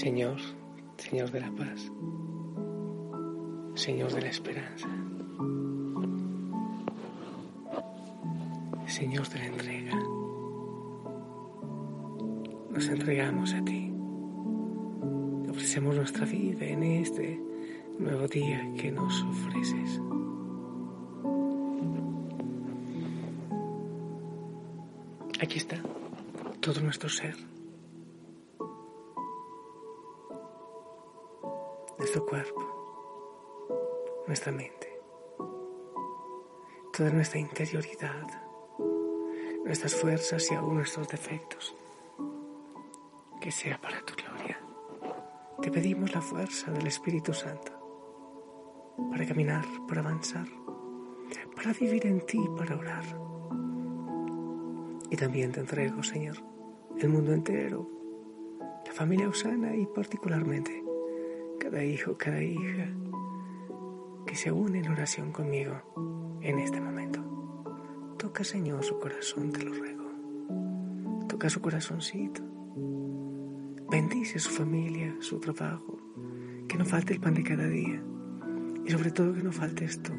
Señor, Señor de la paz, Señor de la esperanza, Señor de la entrega, nos entregamos a ti. Ofrecemos nuestra vida en este nuevo día que nos ofreces. Aquí está todo nuestro ser. Cuerpo, nuestra mente, toda nuestra interioridad, nuestras fuerzas y aún nuestros defectos. Que sea para tu gloria. Te pedimos la fuerza del Espíritu Santo para caminar, para avanzar, para vivir en ti, para orar. Y también te entrego, Señor, el mundo entero, la familia Usana y particularmente cada hijo, cada hija que se une en oración conmigo en este momento. Toca, Señor, su corazón, te lo ruego. Toca su corazoncito. Bendice su familia, su trabajo. Que no falte el pan de cada día. Y sobre todo que no falte esto.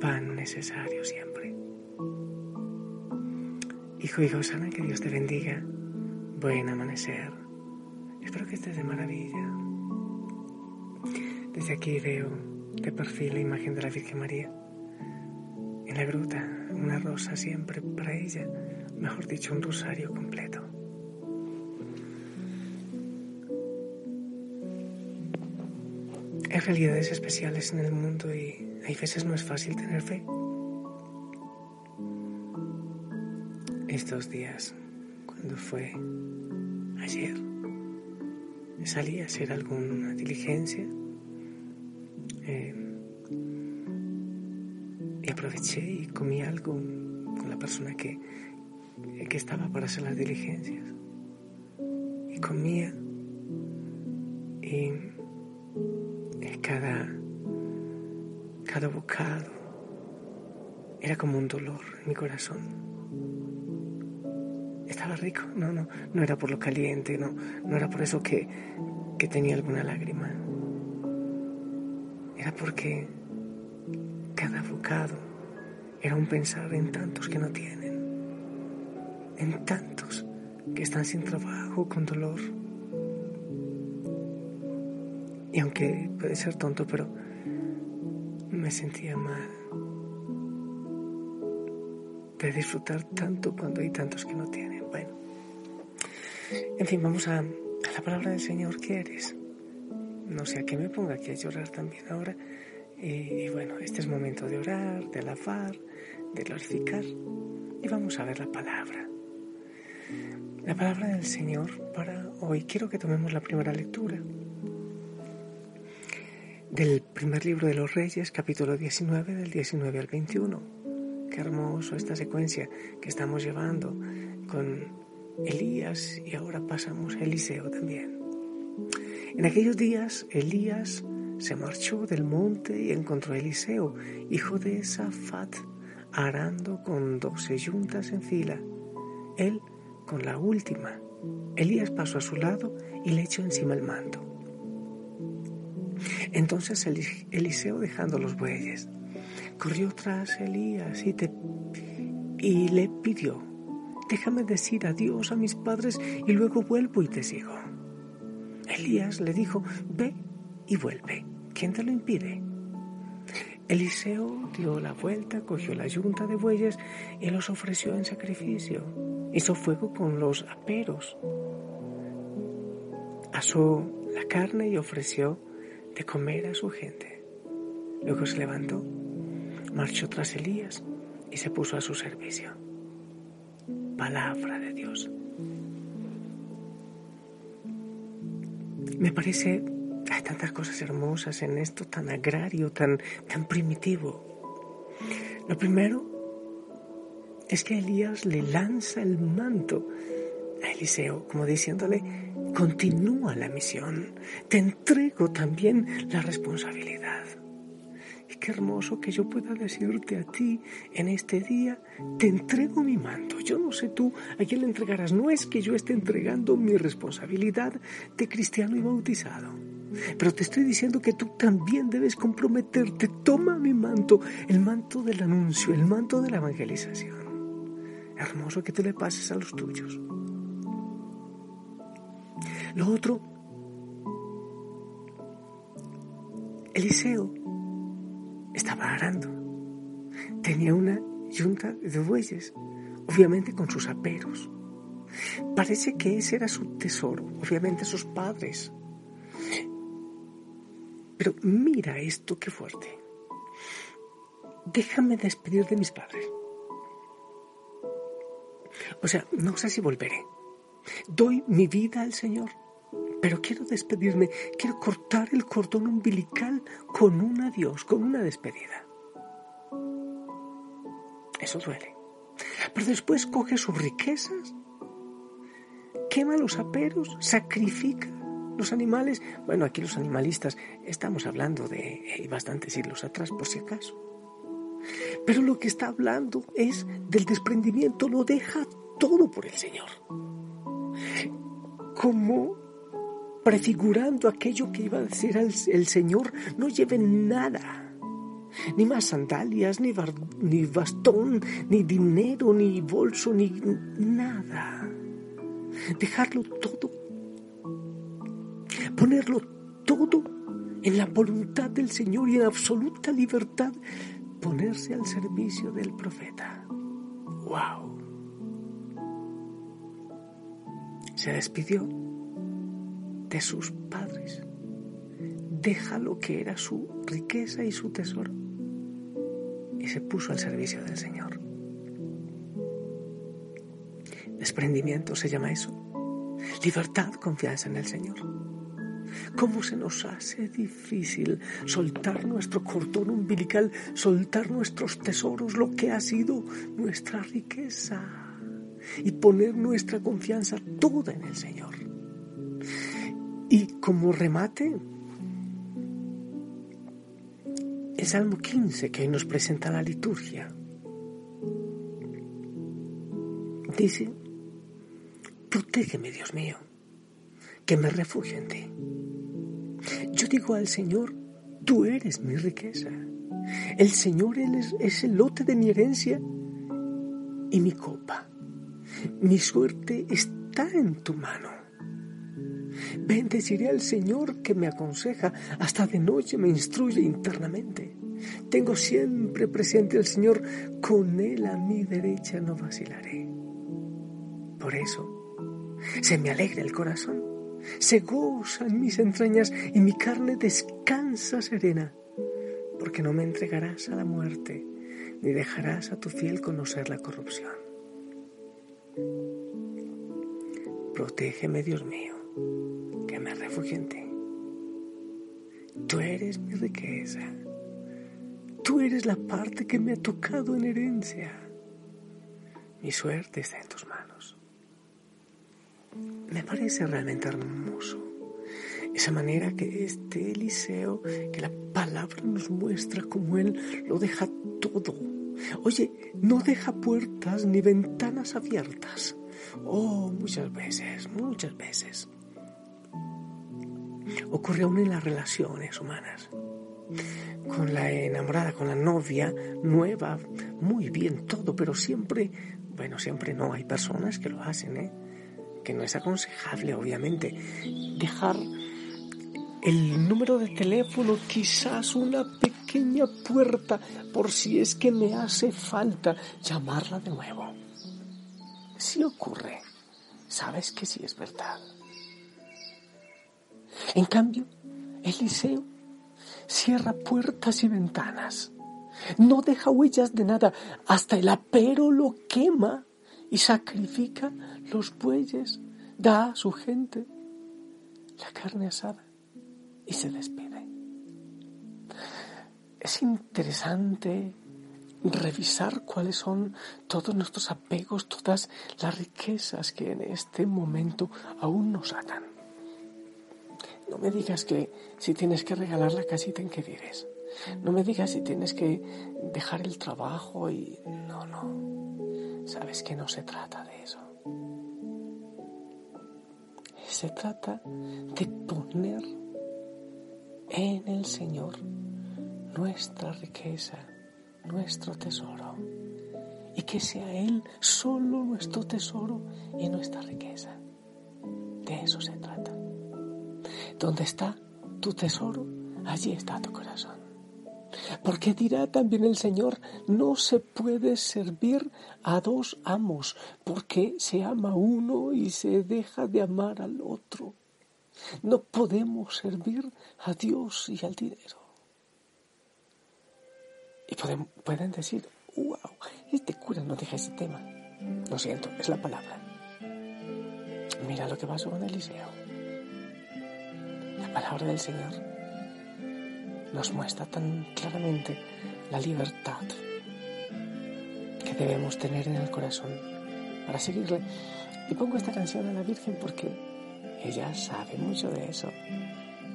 Pan necesario siempre. Hijo, hija sana, que Dios te bendiga. Buen amanecer. Espero que estés de maravilla. Desde aquí veo de perfil la imagen de la Virgen María. En la gruta, una rosa siempre para ella, mejor dicho, un rosario completo. Hay realidades especiales en el mundo y hay veces no es fácil tener fe. Estos días, cuando fue ayer, salí a hacer alguna diligencia aproveché y comí algo con la persona que, que estaba para hacer las diligencias. Y comía y cada, cada bocado era como un dolor en mi corazón. Estaba rico, no, no, no era por lo caliente, no, no era por eso que, que tenía alguna lágrima era porque cada bocado era un pensar en tantos que no tienen, en tantos que están sin trabajo, con dolor. Y aunque puede ser tonto, pero me sentía mal de disfrutar tanto cuando hay tantos que no tienen. Bueno, en fin, vamos a, a la palabra del Señor que eres no sé a qué me ponga aquí a llorar también ahora. Y, bueno, este es momento de orar, de alabar, de glorificar. Y vamos a ver la palabra. La palabra del Señor para hoy. Quiero que tomemos la primera lectura del primer libro de los Reyes, capítulo 19, del 19 al 21. Qué hermoso esta secuencia que estamos llevando con Elías y ahora pasamos a Eliseo también. En aquellos días Elías se marchó del monte y encontró a Eliseo, hijo de Safat, arando con doce yuntas en fila, él con la última. Elías pasó a su lado y le echó encima el manto. Entonces Eliseo, dejando los bueyes, corrió tras Elías y, y le pidió, déjame decir adiós a mis padres y luego vuelvo y te sigo. Elías le dijo, ve y vuelve. ¿Quién te lo impide? Eliseo dio la vuelta, cogió la yunta de bueyes y los ofreció en sacrificio. Hizo fuego con los aperos. Asó la carne y ofreció de comer a su gente. Luego se levantó, marchó tras Elías y se puso a su servicio. Palabra de Dios. Me parece, hay tantas cosas hermosas en esto tan agrario, tan, tan primitivo. Lo primero es que Elías le lanza el manto a Eliseo, como diciéndole, continúa la misión, te entrego también la responsabilidad. Y qué hermoso que yo pueda decirte a ti en este día, te entrego mi manto. Yo no sé tú a quién le entregarás. No es que yo esté entregando mi responsabilidad de cristiano y bautizado. Pero te estoy diciendo que tú también debes comprometerte. Toma mi manto, el manto del anuncio, el manto de la evangelización. Hermoso que tú le pases a los tuyos. Lo otro, Eliseo estaba arando. Tenía una yunta de bueyes, obviamente con sus aperos. Parece que ese era su tesoro, obviamente sus padres. Pero mira esto qué fuerte. Déjame despedir de mis padres. O sea, no sé si volveré. Doy mi vida al Señor, pero quiero despedirme, quiero cortar el cordón umbilical con un adiós, con una despedida. Eso duele. Pero después coge sus riquezas, quema los aperos, sacrifica los animales. Bueno, aquí los animalistas estamos hablando de bastantes siglos atrás, por si acaso. Pero lo que está hablando es del desprendimiento, lo deja todo por el Señor. Como prefigurando aquello que iba a decir el, Señor, no lleven nada ni más sandalias, ni, ni bastón, ni dinero, ni bolso, ni nada. Dejarlo todo. Ponerlo todo en la voluntad del Señor y en absoluta libertad ponerse al servicio del profeta. ¡Wow! Se despidió de sus padres. Deja lo que era su riqueza y su tesoro y se puso al servicio del Señor. Desprendimiento se llama eso. Libertad, confianza en el Señor. ¿Cómo se nos hace difícil soltar nuestro cordón umbilical, soltar nuestros tesoros, lo que ha sido nuestra riqueza y poner nuestra confianza toda en el Señor? Y como remate, el Salmo 15 que hoy nos presenta la liturgia. Dice, protégeme Dios mío, que me refugio en ti. Yo digo al Señor, tú eres mi riqueza. El Señor es, es el lote de mi herencia y mi copa. Mi suerte está en tu mano. Bendeciré al Señor que me aconseja, hasta de noche me instruye internamente. Tengo siempre presente al Señor, con Él a mi derecha no vacilaré. Por eso, se me alegra el corazón, se goza en mis entrañas y mi carne descansa serena, porque no me entregarás a la muerte, ni dejarás a tu fiel conocer la corrupción. Protégeme, Dios mío me refugio en ti. Tú eres mi riqueza. Tú eres la parte que me ha tocado en herencia. Mi suerte está en tus manos. Me parece realmente hermoso esa manera que este Eliseo, que la palabra nos muestra como él lo deja todo. Oye, no deja puertas ni ventanas abiertas. Oh, muchas veces, muchas veces ocurre aún en las relaciones humanas. Con la enamorada, con la novia nueva, muy bien todo, pero siempre, bueno, siempre no, hay personas que lo hacen, ¿eh? No es aconsejable, obviamente, dejar el número de teléfono, quizás una pequeña puerta por si es que me hace falta llamarla de nuevo. Si ocurre, sabes que sí es verdad. En cambio, Eliseo cierra puertas y ventanas. No deja huellas de nada, hasta el apero lo quema y sacrifica los bueyes, da a su gente la carne asada y se despide. Es interesante revisar cuáles son todos nuestros apegos, todas las riquezas que en este momento aún nos atan. No me digas que si tienes que regalar la casita en que vives. No me digas si tienes que dejar el trabajo y... No, no. Sabes que no se trata de eso. Se trata de poner en el Señor nuestra riqueza, nuestro tesoro. Y que sea Él solo nuestro tesoro y nuestra riqueza. De eso se trata. Donde está tu tesoro, allí está tu corazón. Porque dirá también el Señor, no se puede servir a dos amos, porque se ama uno y se deja de amar al otro. No podemos servir a Dios y al dinero. Y pueden, decir, wow, este cura no deja ese tema. Lo siento, es la palabra. Mira lo que pasó con Eliseo palabra del Señor nos muestra tan claramente la libertad que debemos tener en el corazón para seguirle. Y pongo esta canción a la Virgen porque ella sabe mucho de eso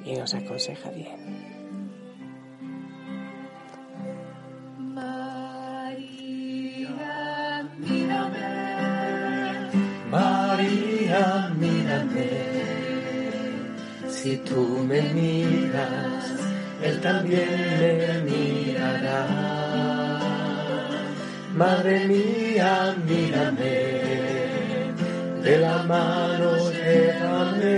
y nos aconseja bien. María, mírame. María, mírame. Si tú me miras, Él también me mirará. Madre mía, mírame, de la mano llévame,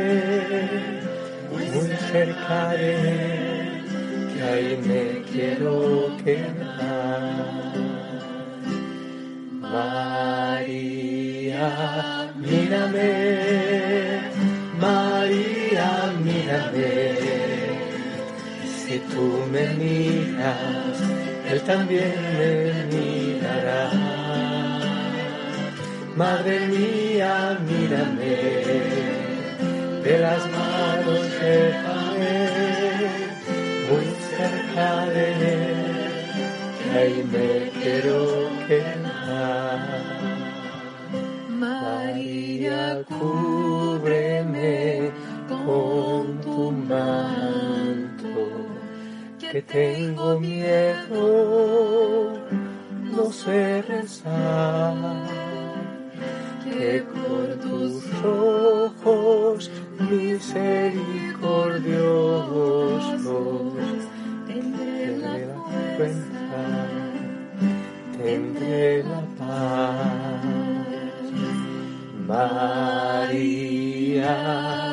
muy cerca de que ahí me quiero quedar. María, mírame si tú me miras, Él también me mirará. Madre mía, mírame, de las manos déjame, muy cerca de Él, que ahí me quiero quedar. María, que tengo miedo, no sé rezar, que por tus ojos misericordiosos tendré la cuenta, tendré la paz. María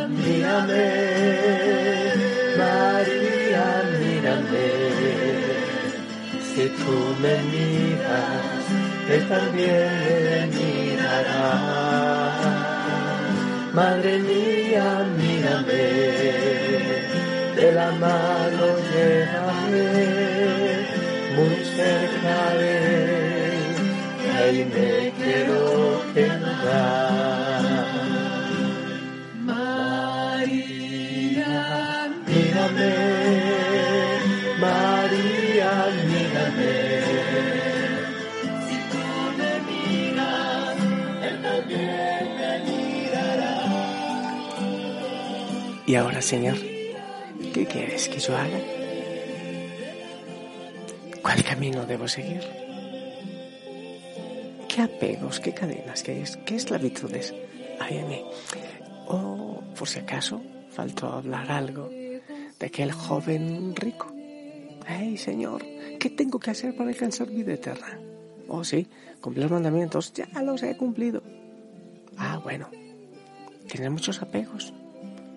mírame, mírame. Si tú me miras, Él también me mirará. Madre mía, mírame, de la mano llévame, muy cerca de ahí me quiero quedar. María, Y ahora, Señor, ¿qué quieres que yo haga? ¿Cuál camino debo seguir? ¿Qué apegos, qué cadenas, qué, es, qué esclavitudes hay en mí? O, por si acaso, faltó hablar algo de aquel joven rico. ¡Ay, Señor! ¿Qué tengo que hacer para alcanzar vida eterna? Oh, sí, cumplir mandamientos, ya los he cumplido. Ah, bueno, tiene muchos apegos.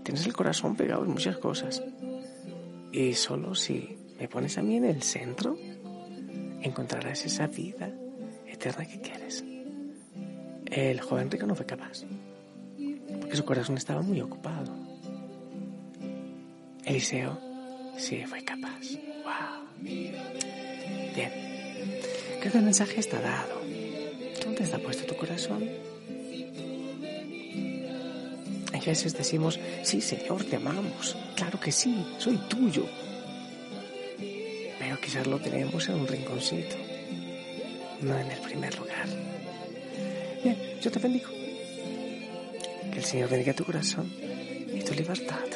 Tienes el corazón pegado en muchas cosas. Y solo si me pones a mí en el centro, encontrarás esa vida eterna que quieres. El joven rico no fue capaz, porque su corazón estaba muy ocupado. Eliseo sí fue capaz. ¡Wow! Bien, creo que el mensaje está dado. ¿Dónde está puesto tu corazón? En Jesús decimos, sí Señor, te amamos. Claro que sí, soy tuyo. Pero quizás lo tenemos en un rinconcito, no en el primer lugar. Bien, yo te bendigo. Que el Señor bendiga tu corazón y tu libertad.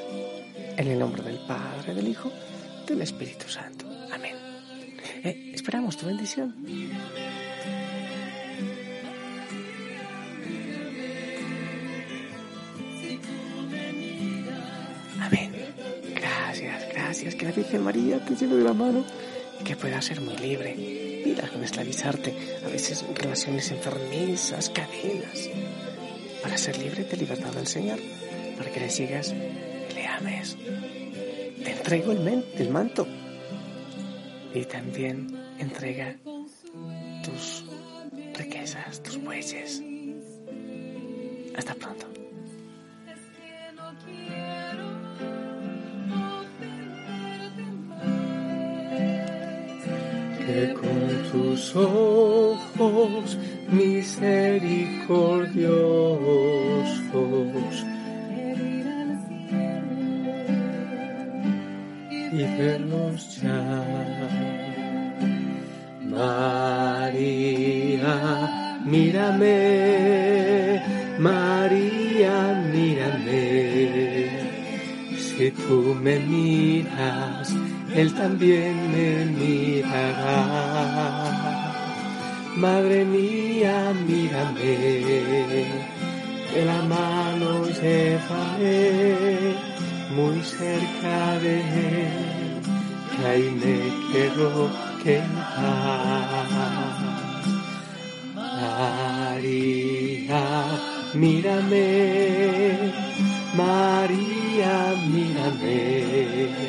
En el nombre del Padre, del Hijo, del Espíritu Santo. Amén. Eh, esperamos tu bendición. Amén. Gracias, gracias. Que la Virgen María te lleve de la mano y que pueda ser muy libre. Mira con esclavizarte. A veces relaciones enfermizas, cadenas. Para ser libre de libertad del Señor. Para que le sigas le ames. Te entrego el, el manto. Y también entrega tus riquezas, tus bueyes. Hasta pronto. Que con tus ojos misericordiosos y verlos ya. María, mírame, María, mírame. Si tú me miras, Él también me mirará. Madre mía, mírame, de la mano llévame muy cerca de Él, que ahí me quiero quedar. María, mírame, María, mírame.